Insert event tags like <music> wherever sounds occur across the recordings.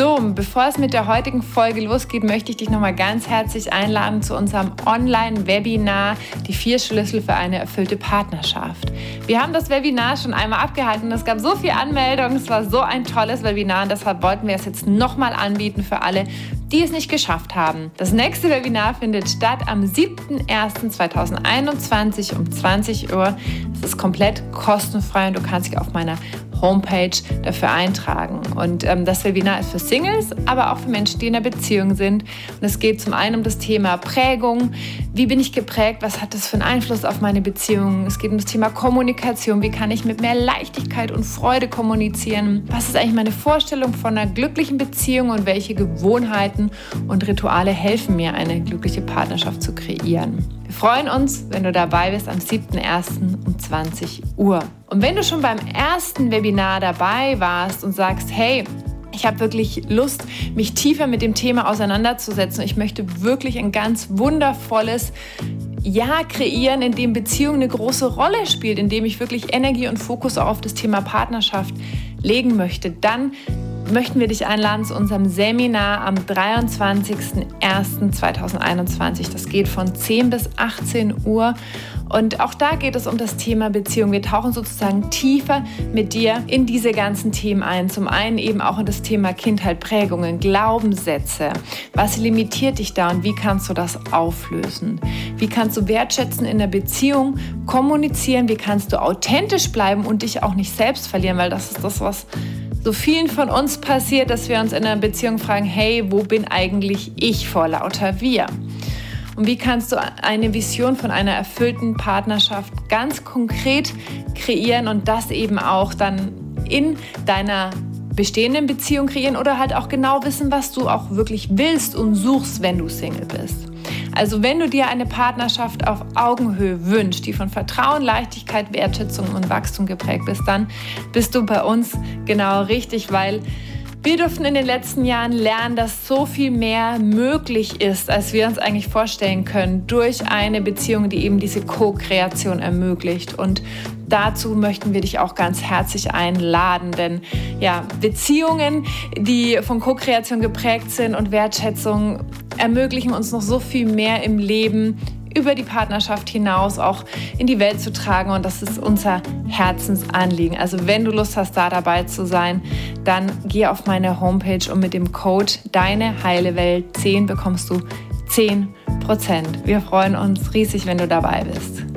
So, bevor es mit der heutigen Folge losgeht, möchte ich dich nochmal ganz herzlich einladen zu unserem Online-Webinar Die vier Schlüssel für eine erfüllte Partnerschaft. Wir haben das Webinar schon einmal abgehalten. Es gab so viele Anmeldungen. Es war so ein tolles Webinar und deshalb wollten wir es jetzt nochmal anbieten für alle, die es nicht geschafft haben. Das nächste Webinar findet statt am 7.01.2021 um 20 Uhr. Es ist komplett kostenfrei und du kannst dich auf meiner Homepage dafür eintragen. Und ähm, das Webinar ist für Singles, aber auch für Menschen, die in einer Beziehung sind. Und es geht zum einen um das Thema Prägung. Wie bin ich geprägt? Was hat das für einen Einfluss auf meine Beziehung? Es geht um das Thema Kommunikation. Wie kann ich mit mehr Leichtigkeit und Freude kommunizieren? Was ist eigentlich meine Vorstellung von einer glücklichen Beziehung und welche Gewohnheiten und Rituale helfen mir, eine glückliche Partnerschaft zu kreieren? Wir freuen uns, wenn du dabei bist am 7.01. um 20 Uhr. Und wenn du schon beim ersten Webinar dabei warst und sagst, hey, ich habe wirklich Lust, mich tiefer mit dem Thema auseinanderzusetzen. Ich möchte wirklich ein ganz wundervolles Jahr kreieren, in dem Beziehung eine große Rolle spielt, in dem ich wirklich Energie und Fokus auch auf das Thema Partnerschaft legen möchte. Dann möchten wir dich einladen zu unserem Seminar am 23.01.2021. Das geht von 10 bis 18 Uhr. Und auch da geht es um das Thema Beziehung. Wir tauchen sozusagen tiefer mit dir in diese ganzen Themen ein. Zum einen eben auch in das Thema Kindheit, Prägungen, Glaubenssätze. Was limitiert dich da und wie kannst du das auflösen? Wie kannst du wertschätzen in der Beziehung, kommunizieren? Wie kannst du authentisch bleiben und dich auch nicht selbst verlieren? Weil das ist das, was so vielen von uns passiert, dass wir uns in einer Beziehung fragen, hey, wo bin eigentlich ich vor lauter wir? Und wie kannst du eine Vision von einer erfüllten Partnerschaft ganz konkret kreieren und das eben auch dann in deiner bestehenden Beziehung kreieren oder halt auch genau wissen, was du auch wirklich willst und suchst, wenn du Single bist? Also wenn du dir eine Partnerschaft auf Augenhöhe wünschst, die von Vertrauen, Leichtigkeit, Wertschätzung und Wachstum geprägt ist, dann bist du bei uns genau richtig, weil wir durften in den letzten Jahren lernen, dass so viel mehr möglich ist, als wir uns eigentlich vorstellen können, durch eine Beziehung, die eben diese Co-Kreation ermöglicht. Und dazu möchten wir dich auch ganz herzlich einladen, denn ja, Beziehungen, die von Co-Kreation geprägt sind und Wertschätzung ermöglichen uns noch so viel mehr im Leben über die Partnerschaft hinaus auch in die Welt zu tragen. Und das ist unser Herzensanliegen. Also wenn du Lust hast, da dabei zu sein, dann geh auf meine Homepage und mit dem Code Deine Heile Welt 10 bekommst du 10 Prozent. Wir freuen uns riesig, wenn du dabei bist.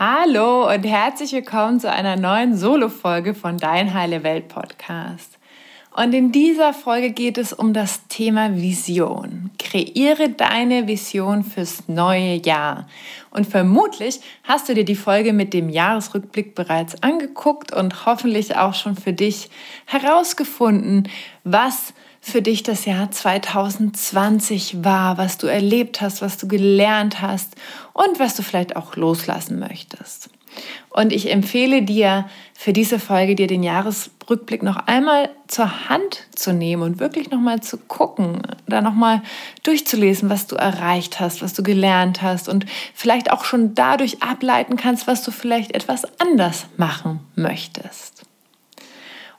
Hallo und herzlich willkommen zu einer neuen Solo-Folge von Dein Heile Welt Podcast. Und in dieser Folge geht es um das Thema Vision. Kreiere deine Vision fürs neue Jahr. Und vermutlich hast du dir die Folge mit dem Jahresrückblick bereits angeguckt und hoffentlich auch schon für dich herausgefunden, was für dich das Jahr 2020 war, was du erlebt hast, was du gelernt hast und was du vielleicht auch loslassen möchtest. Und ich empfehle dir für diese Folge, dir den Jahresrückblick noch einmal zur Hand zu nehmen und wirklich nochmal zu gucken, da nochmal durchzulesen, was du erreicht hast, was du gelernt hast und vielleicht auch schon dadurch ableiten kannst, was du vielleicht etwas anders machen möchtest.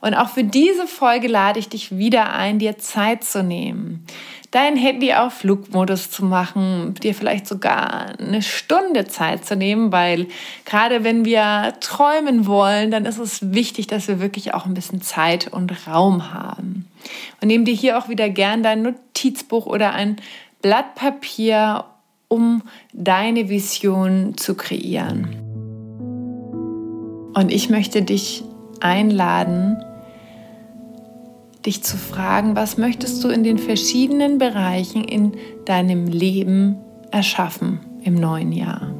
Und auch für diese Folge lade ich dich wieder ein, dir Zeit zu nehmen dein Handy auf Flugmodus zu machen, dir vielleicht sogar eine Stunde Zeit zu nehmen, weil gerade wenn wir träumen wollen, dann ist es wichtig, dass wir wirklich auch ein bisschen Zeit und Raum haben. Und nimm dir hier auch wieder gern dein Notizbuch oder ein Blatt Papier, um deine Vision zu kreieren. Und ich möchte dich einladen, dich zu fragen, was möchtest du in den verschiedenen Bereichen in deinem Leben erschaffen im neuen Jahr.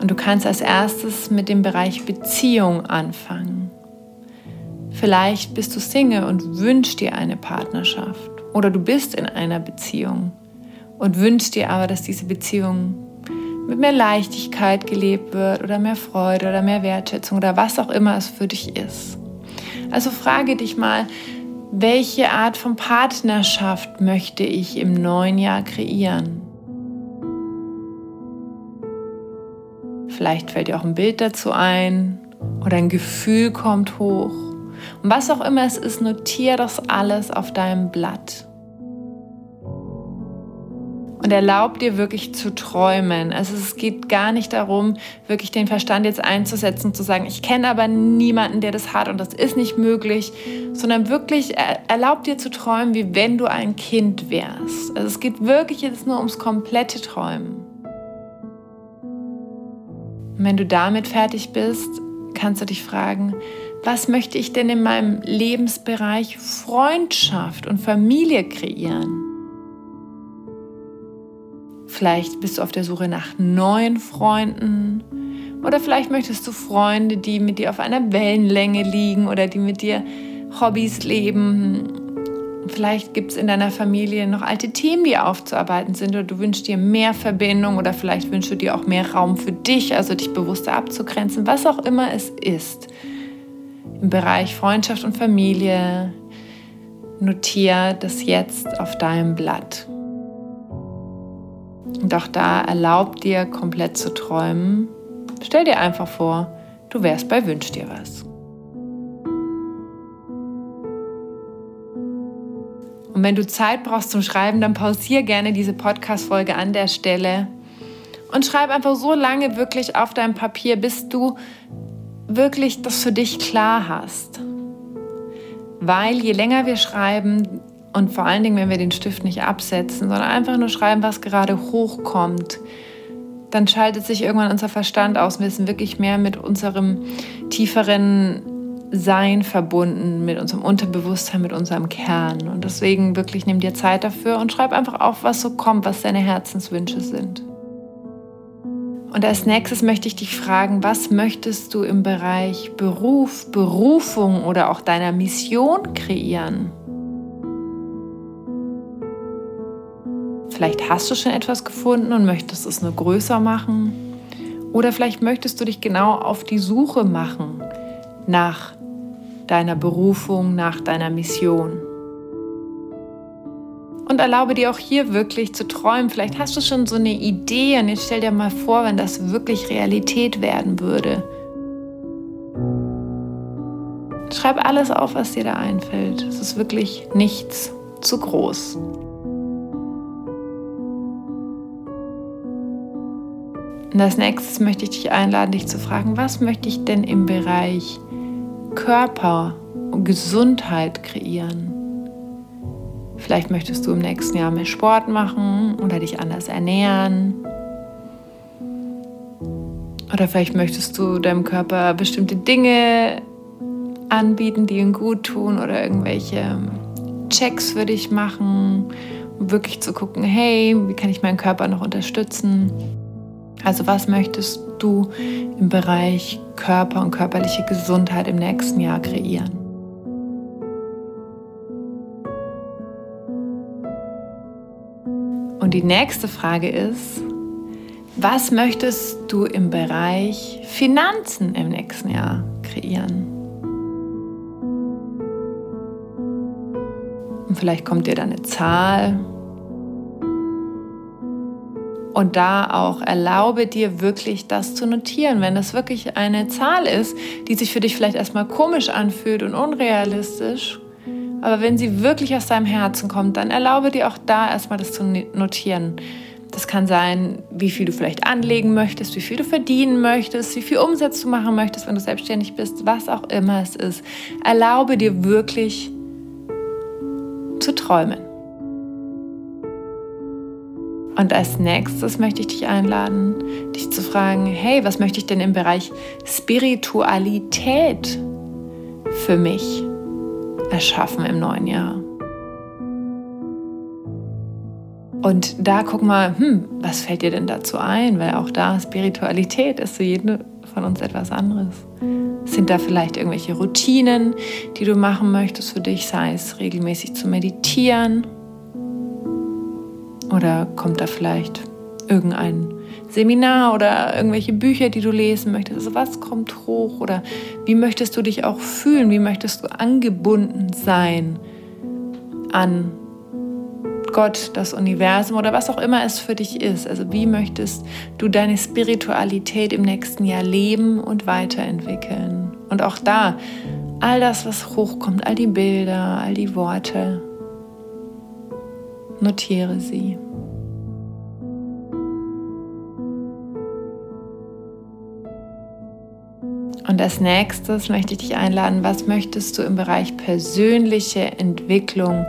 Und du kannst als erstes mit dem Bereich Beziehung anfangen. Vielleicht bist du Single und wünschst dir eine Partnerschaft oder du bist in einer Beziehung und wünschst dir aber, dass diese Beziehung mit mehr Leichtigkeit gelebt wird oder mehr Freude oder mehr Wertschätzung oder was auch immer es für dich ist. Also frage dich mal, welche Art von Partnerschaft möchte ich im neuen Jahr kreieren? Vielleicht fällt dir auch ein Bild dazu ein oder ein Gefühl kommt hoch. Und was auch immer es ist, notiere das alles auf deinem Blatt und erlaub dir wirklich zu träumen. Also es geht gar nicht darum, wirklich den Verstand jetzt einzusetzen, zu sagen, ich kenne aber niemanden, der das hat und das ist nicht möglich, sondern wirklich erlaub dir zu träumen, wie wenn du ein Kind wärst. Also es geht wirklich jetzt nur ums komplette Träumen. Und wenn du damit fertig bist, kannst du dich fragen, was möchte ich denn in meinem Lebensbereich Freundschaft und Familie kreieren? Vielleicht bist du auf der Suche nach neuen Freunden oder vielleicht möchtest du Freunde, die mit dir auf einer Wellenlänge liegen oder die mit dir Hobbys leben. Vielleicht gibt es in deiner Familie noch alte Themen, die aufzuarbeiten sind oder du wünschst dir mehr Verbindung oder vielleicht wünschst du dir auch mehr Raum für dich, also dich bewusster abzugrenzen, was auch immer es ist. Im Bereich Freundschaft und Familie notiere das jetzt auf deinem Blatt. Auch da erlaubt dir komplett zu träumen. Stell dir einfach vor, du wärst bei Wünsch dir was. Und wenn du Zeit brauchst zum Schreiben, dann pausier gerne diese Podcast-Folge an der Stelle und schreib einfach so lange wirklich auf deinem Papier, bis du wirklich das für dich klar hast. Weil je länger wir schreiben, und vor allen Dingen, wenn wir den Stift nicht absetzen, sondern einfach nur schreiben, was gerade hochkommt, dann schaltet sich irgendwann unser Verstand aus. Wir sind wirklich mehr mit unserem tieferen Sein verbunden, mit unserem Unterbewusstsein, mit unserem Kern. Und deswegen wirklich nimm dir Zeit dafür und schreib einfach auf, was so kommt, was deine Herzenswünsche sind. Und als nächstes möchte ich dich fragen, was möchtest du im Bereich Beruf, Berufung oder auch deiner Mission kreieren? Vielleicht hast du schon etwas gefunden und möchtest es nur größer machen. Oder vielleicht möchtest du dich genau auf die Suche machen nach deiner Berufung, nach deiner Mission. Und erlaube dir auch hier wirklich zu träumen. Vielleicht hast du schon so eine Idee und jetzt stell dir mal vor, wenn das wirklich Realität werden würde. Schreib alles auf, was dir da einfällt. Es ist wirklich nichts zu groß. Und als nächstes möchte ich dich einladen, dich zu fragen, was möchte ich denn im Bereich Körper und Gesundheit kreieren? Vielleicht möchtest du im nächsten Jahr mehr Sport machen oder dich anders ernähren. Oder vielleicht möchtest du deinem Körper bestimmte Dinge anbieten, die ihm gut tun oder irgendwelche Checks für dich machen, um wirklich zu gucken, hey, wie kann ich meinen Körper noch unterstützen? Also was möchtest du im Bereich Körper und körperliche Gesundheit im nächsten Jahr kreieren? Und die nächste Frage ist, was möchtest du im Bereich Finanzen im nächsten Jahr kreieren? Und vielleicht kommt dir da eine Zahl und da auch erlaube dir wirklich das zu notieren. Wenn das wirklich eine Zahl ist, die sich für dich vielleicht erstmal komisch anfühlt und unrealistisch, aber wenn sie wirklich aus deinem Herzen kommt, dann erlaube dir auch da erstmal das zu notieren. Das kann sein, wie viel du vielleicht anlegen möchtest, wie viel du verdienen möchtest, wie viel Umsatz du machen möchtest, wenn du selbstständig bist, was auch immer es ist. Erlaube dir wirklich zu träumen. Und als nächstes möchte ich dich einladen, dich zu fragen, hey, was möchte ich denn im Bereich Spiritualität für mich erschaffen im neuen Jahr? Und da guck mal, hm, was fällt dir denn dazu ein? Weil auch da Spiritualität ist für jeden von uns etwas anderes. Sind da vielleicht irgendwelche Routinen, die du machen möchtest für dich, sei es regelmäßig zu meditieren oder kommt da vielleicht irgendein Seminar oder irgendwelche Bücher, die du lesen möchtest. Also was kommt hoch oder wie möchtest du dich auch fühlen? Wie möchtest du angebunden sein an Gott, das Universum oder was auch immer es für dich ist. Also wie möchtest du deine Spiritualität im nächsten Jahr leben und weiterentwickeln? Und auch da, all das, was hochkommt, all die Bilder, all die Worte, notiere sie. Und als nächstes möchte ich dich einladen, was möchtest du im Bereich persönliche Entwicklung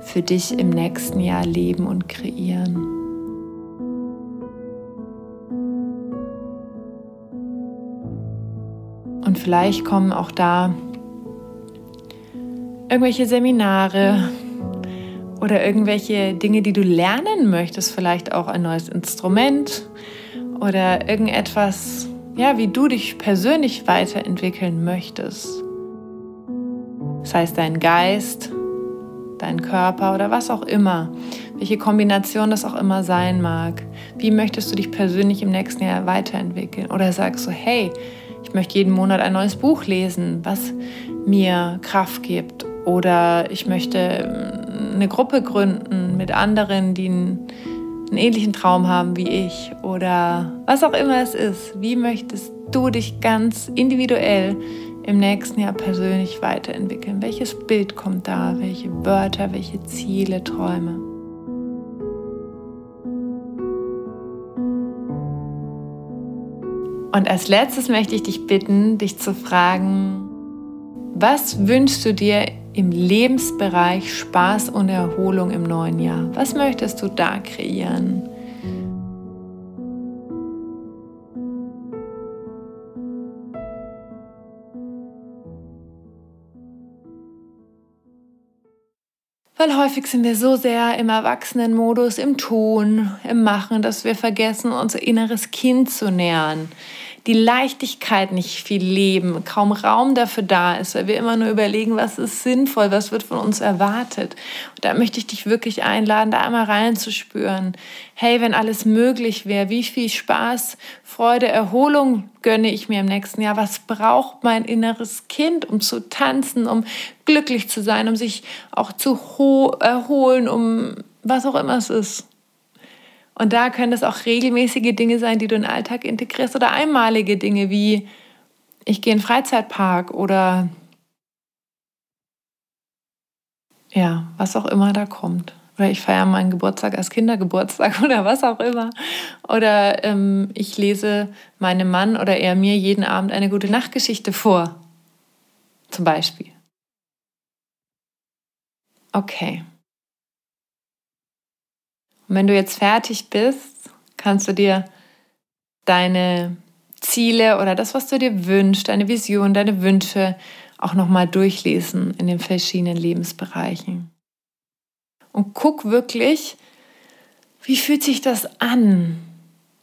für dich im nächsten Jahr leben und kreieren. Und vielleicht kommen auch da irgendwelche Seminare oder irgendwelche Dinge, die du lernen möchtest, vielleicht auch ein neues Instrument oder irgendetwas, ja, wie du dich persönlich weiterentwickeln möchtest. Das heißt, dein Geist, dein Körper oder was auch immer, welche Kombination das auch immer sein mag. Wie möchtest du dich persönlich im nächsten Jahr weiterentwickeln? Oder sagst du, hey, ich möchte jeden Monat ein neues Buch lesen, was mir Kraft gibt. Oder ich möchte eine Gruppe gründen mit anderen, die einen, einen ähnlichen Traum haben wie ich. Oder was auch immer es ist. Wie möchtest du dich ganz individuell im nächsten Jahr persönlich weiterentwickeln? Welches Bild kommt da? Welche Wörter, welche Ziele, Träume? Und als letztes möchte ich dich bitten, dich zu fragen, was wünschst du dir im Lebensbereich Spaß und Erholung im neuen Jahr? Was möchtest du da kreieren? Weil häufig sind wir so sehr im Erwachsenenmodus, im Tun, im Machen, dass wir vergessen, unser inneres Kind zu nähern die Leichtigkeit nicht viel leben, kaum Raum dafür da ist, weil wir immer nur überlegen, was ist sinnvoll, was wird von uns erwartet. Und da möchte ich dich wirklich einladen, da einmal reinzuspüren. Hey, wenn alles möglich wäre, wie viel Spaß, Freude, Erholung gönne ich mir im nächsten Jahr? Was braucht mein inneres Kind, um zu tanzen, um glücklich zu sein, um sich auch zu erholen, um was auch immer es ist? Und da können es auch regelmäßige Dinge sein, die du in den Alltag integrierst oder einmalige Dinge wie ich gehe in den Freizeitpark oder ja, was auch immer da kommt. Oder ich feiere meinen Geburtstag als Kindergeburtstag <laughs> oder was auch immer. Oder ähm, ich lese meinem Mann oder er mir jeden Abend eine gute Nachtgeschichte vor. Zum Beispiel. Okay. Und wenn du jetzt fertig bist, kannst du dir deine Ziele oder das, was du dir wünschst, deine Vision, deine Wünsche auch nochmal durchlesen in den verschiedenen Lebensbereichen. Und guck wirklich, wie fühlt sich das an?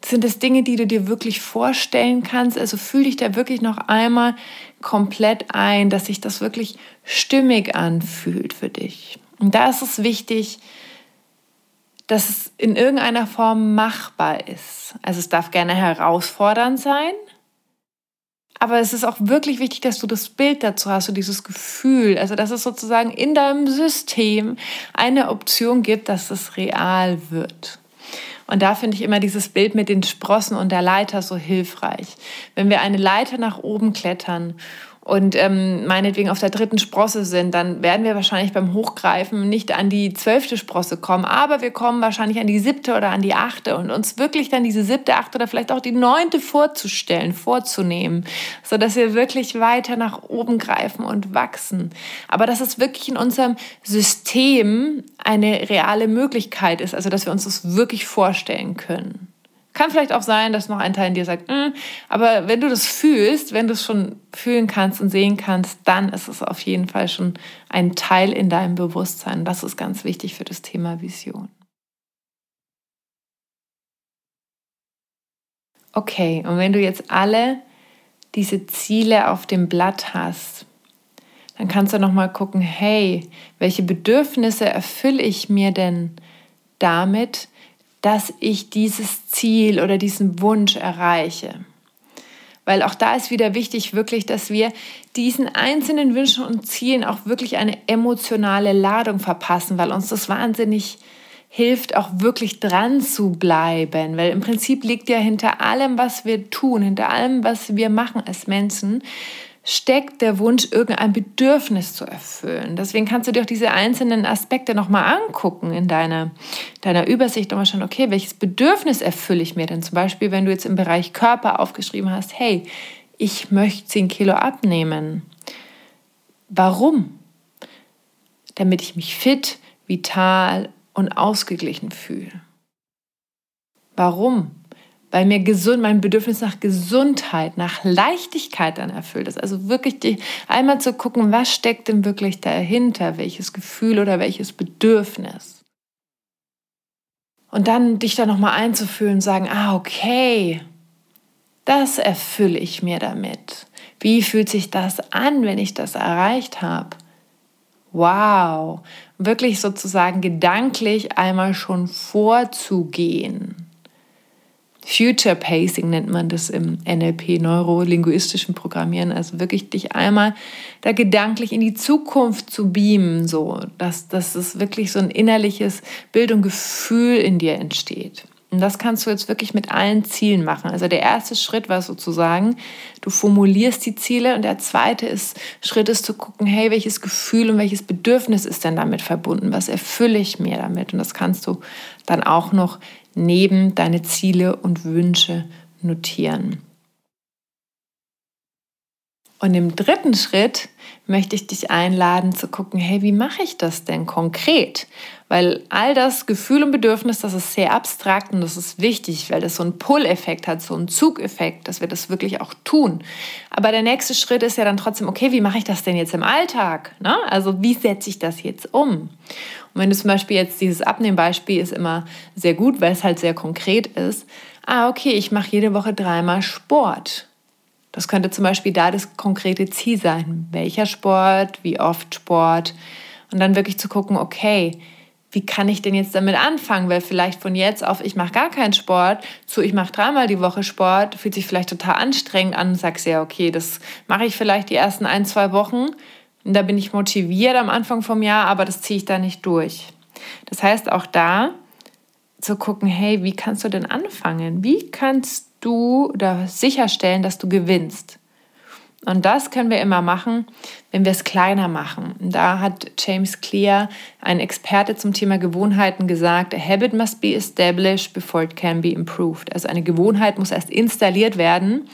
Sind es Dinge, die du dir wirklich vorstellen kannst? Also fühl dich da wirklich noch einmal komplett ein, dass sich das wirklich stimmig anfühlt für dich. Und da ist es wichtig, dass es in irgendeiner Form machbar ist. Also es darf gerne herausfordernd sein, aber es ist auch wirklich wichtig, dass du das Bild dazu hast, so dieses Gefühl, also dass es sozusagen in deinem System eine Option gibt, dass es real wird. Und da finde ich immer dieses Bild mit den Sprossen und der Leiter so hilfreich. Wenn wir eine Leiter nach oben klettern und ähm, meinetwegen auf der dritten Sprosse sind, dann werden wir wahrscheinlich beim Hochgreifen nicht an die zwölfte Sprosse kommen, aber wir kommen wahrscheinlich an die siebte oder an die achte und uns wirklich dann diese siebte, achte oder vielleicht auch die neunte vorzustellen, vorzunehmen, so dass wir wirklich weiter nach oben greifen und wachsen. Aber dass es wirklich in unserem System eine reale Möglichkeit ist, also dass wir uns das wirklich vorstellen können. Kann vielleicht auch sein, dass noch ein Teil in dir sagt, mm, aber wenn du das fühlst, wenn du es schon fühlen kannst und sehen kannst, dann ist es auf jeden Fall schon ein Teil in deinem Bewusstsein. Das ist ganz wichtig für das Thema Vision. Okay, und wenn du jetzt alle diese Ziele auf dem Blatt hast, dann kannst du noch mal gucken, hey, welche Bedürfnisse erfülle ich mir denn damit, dass ich dieses Ziel oder diesen Wunsch erreiche. Weil auch da ist wieder wichtig, wirklich, dass wir diesen einzelnen Wünschen und Zielen auch wirklich eine emotionale Ladung verpassen, weil uns das wahnsinnig hilft, auch wirklich dran zu bleiben. Weil im Prinzip liegt ja hinter allem, was wir tun, hinter allem, was wir machen als Menschen, steckt der Wunsch, irgendein Bedürfnis zu erfüllen. Deswegen kannst du dir auch diese einzelnen Aspekte nochmal angucken in deiner, deiner Übersicht und mal schauen, okay, welches Bedürfnis erfülle ich mir denn? Zum Beispiel, wenn du jetzt im Bereich Körper aufgeschrieben hast, hey, ich möchte 10 Kilo abnehmen. Warum? Damit ich mich fit, vital und ausgeglichen fühle. Warum? Weil mir gesund, mein Bedürfnis nach Gesundheit, nach Leichtigkeit dann erfüllt ist. Also wirklich die, einmal zu gucken, was steckt denn wirklich dahinter, welches Gefühl oder welches Bedürfnis. Und dann dich da nochmal einzufühlen und sagen, ah, okay, das erfülle ich mir damit. Wie fühlt sich das an, wenn ich das erreicht habe? Wow, wirklich sozusagen gedanklich einmal schon vorzugehen. Future Pacing nennt man das im NLP, neurolinguistischen Programmieren. Also wirklich dich einmal da gedanklich in die Zukunft zu beamen, so dass, dass es wirklich so ein innerliches Bild und Gefühl in dir entsteht. Und das kannst du jetzt wirklich mit allen Zielen machen. Also der erste Schritt war sozusagen, du formulierst die Ziele und der zweite ist, Schritt ist zu gucken, hey, welches Gefühl und welches Bedürfnis ist denn damit verbunden? Was erfülle ich mir damit? Und das kannst du dann auch noch neben deine Ziele und Wünsche notieren. Und im dritten Schritt möchte ich dich einladen zu gucken, hey, wie mache ich das denn konkret? Weil all das Gefühl und Bedürfnis, das ist sehr abstrakt und das ist wichtig, weil das so einen Pull-Effekt hat, so einen Zugeffekt, dass wir das wirklich auch tun. Aber der nächste Schritt ist ja dann trotzdem, okay, wie mache ich das denn jetzt im Alltag? Ne? Also wie setze ich das jetzt um? Und wenn du zum Beispiel jetzt dieses Abnehmbeispiel ist immer sehr gut, weil es halt sehr konkret ist. Ah, okay, ich mache jede Woche dreimal Sport. Das könnte zum Beispiel da das konkrete Ziel sein. Welcher Sport, wie oft Sport. Und dann wirklich zu gucken, okay, wie kann ich denn jetzt damit anfangen? Weil vielleicht von jetzt auf, ich mache gar keinen Sport, zu ich mache dreimal die Woche Sport, fühlt sich vielleicht total anstrengend an und sagst ja, okay, das mache ich vielleicht die ersten ein, zwei Wochen. Und da bin ich motiviert am Anfang vom Jahr, aber das ziehe ich da nicht durch. Das heißt auch da zu gucken, hey, wie kannst du denn anfangen? Wie kannst du da sicherstellen, dass du gewinnst. Und das können wir immer machen, wenn wir es kleiner machen. Da hat James Clear, ein Experte zum Thema Gewohnheiten, gesagt, a habit must be established before it can be improved. Also eine Gewohnheit muss erst installiert werden,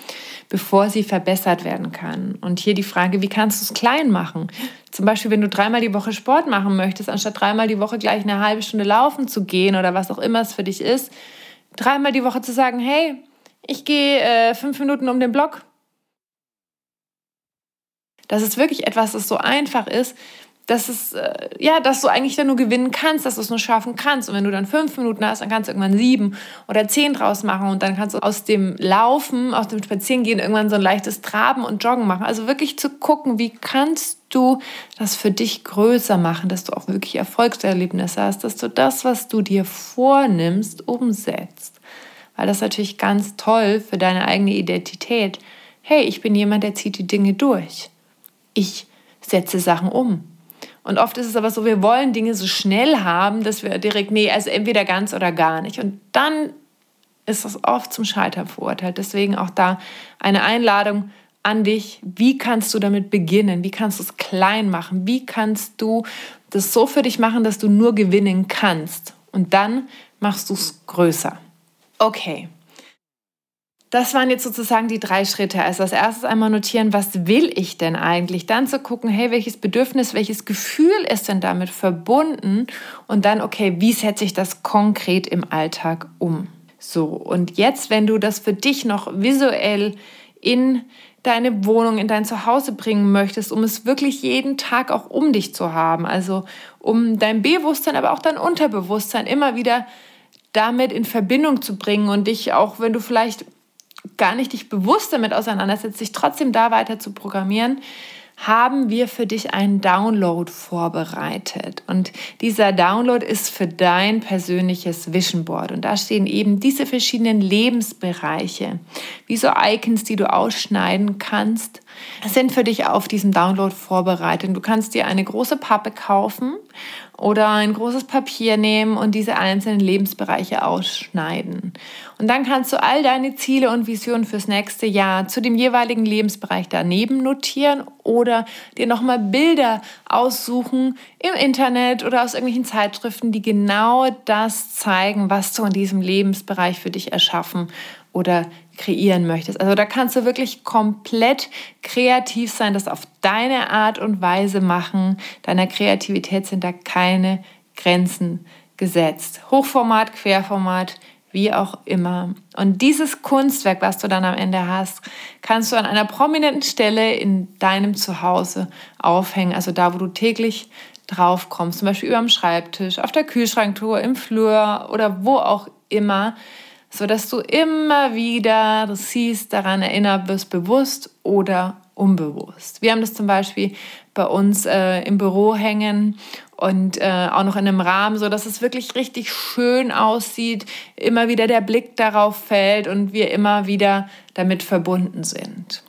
bevor sie verbessert werden kann. Und hier die Frage, wie kannst du es klein machen? Zum Beispiel, wenn du dreimal die Woche Sport machen möchtest, anstatt dreimal die Woche gleich eine halbe Stunde laufen zu gehen oder was auch immer es für dich ist, dreimal die Woche zu sagen, hey, ich gehe äh, fünf Minuten um den Block. Das ist wirklich etwas, das so einfach ist, dass es, äh, ja, dass du eigentlich dann nur gewinnen kannst, dass du es nur schaffen kannst. Und wenn du dann fünf Minuten hast, dann kannst du irgendwann sieben oder zehn draus machen und dann kannst du aus dem Laufen, aus dem Spazierengehen irgendwann so ein leichtes Traben und Joggen machen. Also wirklich zu gucken, wie kannst du das für dich größer machen, dass du auch wirklich Erfolgserlebnisse hast, dass du das, was du dir vornimmst, umsetzt weil das natürlich ganz toll für deine eigene Identität. Hey, ich bin jemand, der zieht die Dinge durch. Ich setze Sachen um. Und oft ist es aber so, wir wollen Dinge so schnell haben, dass wir direkt, nee, also entweder ganz oder gar nicht. Und dann ist das oft zum Scheitern verurteilt. Deswegen auch da eine Einladung an dich. Wie kannst du damit beginnen? Wie kannst du es klein machen? Wie kannst du das so für dich machen, dass du nur gewinnen kannst? Und dann machst du es größer. Okay. Das waren jetzt sozusagen die drei Schritte. Also als erstes einmal notieren, was will ich denn eigentlich? Dann zu gucken, hey, welches Bedürfnis, welches Gefühl ist denn damit verbunden? Und dann, okay, wie setze ich das konkret im Alltag um? So, und jetzt, wenn du das für dich noch visuell in deine Wohnung, in dein Zuhause bringen möchtest, um es wirklich jeden Tag auch um dich zu haben, also um dein Bewusstsein, aber auch dein Unterbewusstsein immer wieder damit in Verbindung zu bringen und dich auch, wenn du vielleicht gar nicht dich bewusst damit auseinandersetzt, dich trotzdem da weiter zu programmieren, haben wir für dich einen Download vorbereitet. Und dieser Download ist für dein persönliches Vision Board. Und da stehen eben diese verschiedenen Lebensbereiche, wie so Icons, die du ausschneiden kannst, sind für dich auf diesem Download vorbereitet. Du kannst dir eine große Pappe kaufen oder ein großes Papier nehmen und diese einzelnen Lebensbereiche ausschneiden. Und dann kannst du all deine Ziele und Visionen fürs nächste Jahr zu dem jeweiligen Lebensbereich daneben notieren oder dir nochmal Bilder aussuchen im Internet oder aus irgendwelchen Zeitschriften, die genau das zeigen, was du in diesem Lebensbereich für dich erschaffen oder kreieren möchtest. Also da kannst du wirklich komplett kreativ sein, das auf deine Art und Weise machen. Deiner Kreativität sind da keine Grenzen gesetzt. Hochformat, Querformat, wie auch immer. Und dieses Kunstwerk, was du dann am Ende hast, kannst du an einer prominenten Stelle in deinem Zuhause aufhängen, also da, wo du täglich drauf kommst, zum Beispiel über dem Schreibtisch, auf der Kühlschranktour, im Flur oder wo auch immer so dass du immer wieder das siehst, daran erinnert wirst, bewusst oder unbewusst. Wir haben das zum Beispiel bei uns äh, im Büro hängen und äh, auch noch in einem Rahmen, so dass es wirklich richtig schön aussieht, immer wieder der Blick darauf fällt und wir immer wieder damit verbunden sind.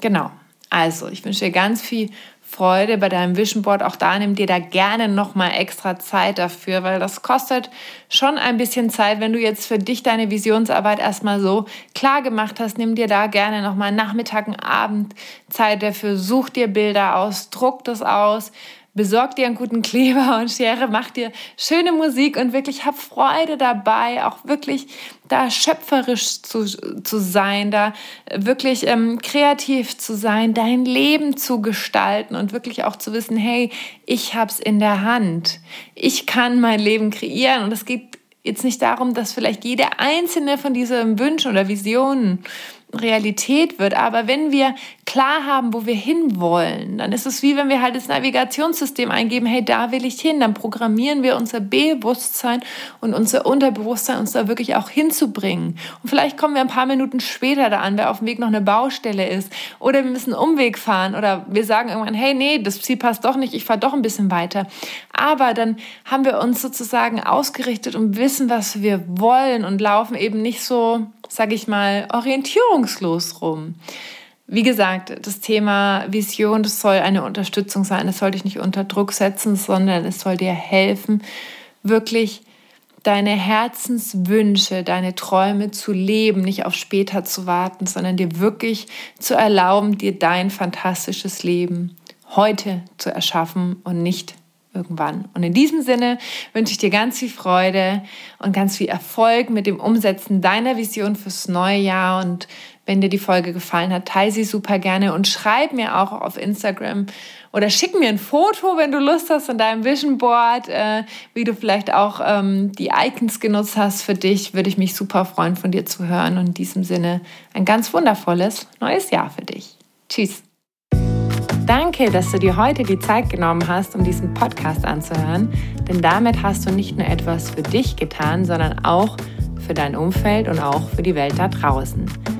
Genau. Also, ich wünsche dir ganz viel Freude bei deinem Vision Board. Auch da nimm dir da gerne nochmal extra Zeit dafür, weil das kostet schon ein bisschen Zeit. Wenn du jetzt für dich deine Visionsarbeit erstmal so klar gemacht hast, nimm dir da gerne nochmal Nachmittag, Abend Zeit dafür. Such dir Bilder aus, druck das aus besorg dir einen guten Kleber und Schere, mach dir schöne Musik und wirklich hab Freude dabei, auch wirklich da schöpferisch zu, zu sein, da wirklich ähm, kreativ zu sein, dein Leben zu gestalten und wirklich auch zu wissen, hey, ich hab's in der Hand. Ich kann mein Leben kreieren und es geht jetzt nicht darum, dass vielleicht jede einzelne von diesen Wünschen oder Visionen Realität wird. Aber wenn wir klar haben, wo wir hinwollen, dann ist es wie wenn wir halt das Navigationssystem eingeben, hey, da will ich hin. Dann programmieren wir unser Bewusstsein und unser Unterbewusstsein, uns da wirklich auch hinzubringen. Und vielleicht kommen wir ein paar Minuten später da an, weil auf dem Weg noch eine Baustelle ist. Oder wir müssen einen Umweg fahren. Oder wir sagen irgendwann, hey, nee, das Ziel passt doch nicht, ich fahre doch ein bisschen weiter. Aber dann haben wir uns sozusagen ausgerichtet und wissen, was wir wollen und laufen eben nicht so sage ich mal, orientierungslos rum. Wie gesagt, das Thema Vision, das soll eine Unterstützung sein. Es soll dich nicht unter Druck setzen, sondern es soll dir helfen, wirklich deine Herzenswünsche, deine Träume zu leben, nicht auf später zu warten, sondern dir wirklich zu erlauben, dir dein fantastisches Leben heute zu erschaffen und nicht irgendwann. Und in diesem Sinne wünsche ich dir ganz viel Freude und ganz viel Erfolg mit dem Umsetzen deiner Vision fürs neue Jahr. Und wenn dir die Folge gefallen hat, teile sie super gerne und schreib mir auch auf Instagram oder schick mir ein Foto, wenn du Lust hast, von deinem Vision Board, äh, wie du vielleicht auch ähm, die Icons genutzt hast für dich. Würde ich mich super freuen, von dir zu hören. Und in diesem Sinne ein ganz wundervolles neues Jahr für dich. Tschüss. Danke, dass du dir heute die Zeit genommen hast, um diesen Podcast anzuhören, denn damit hast du nicht nur etwas für dich getan, sondern auch für dein Umfeld und auch für die Welt da draußen.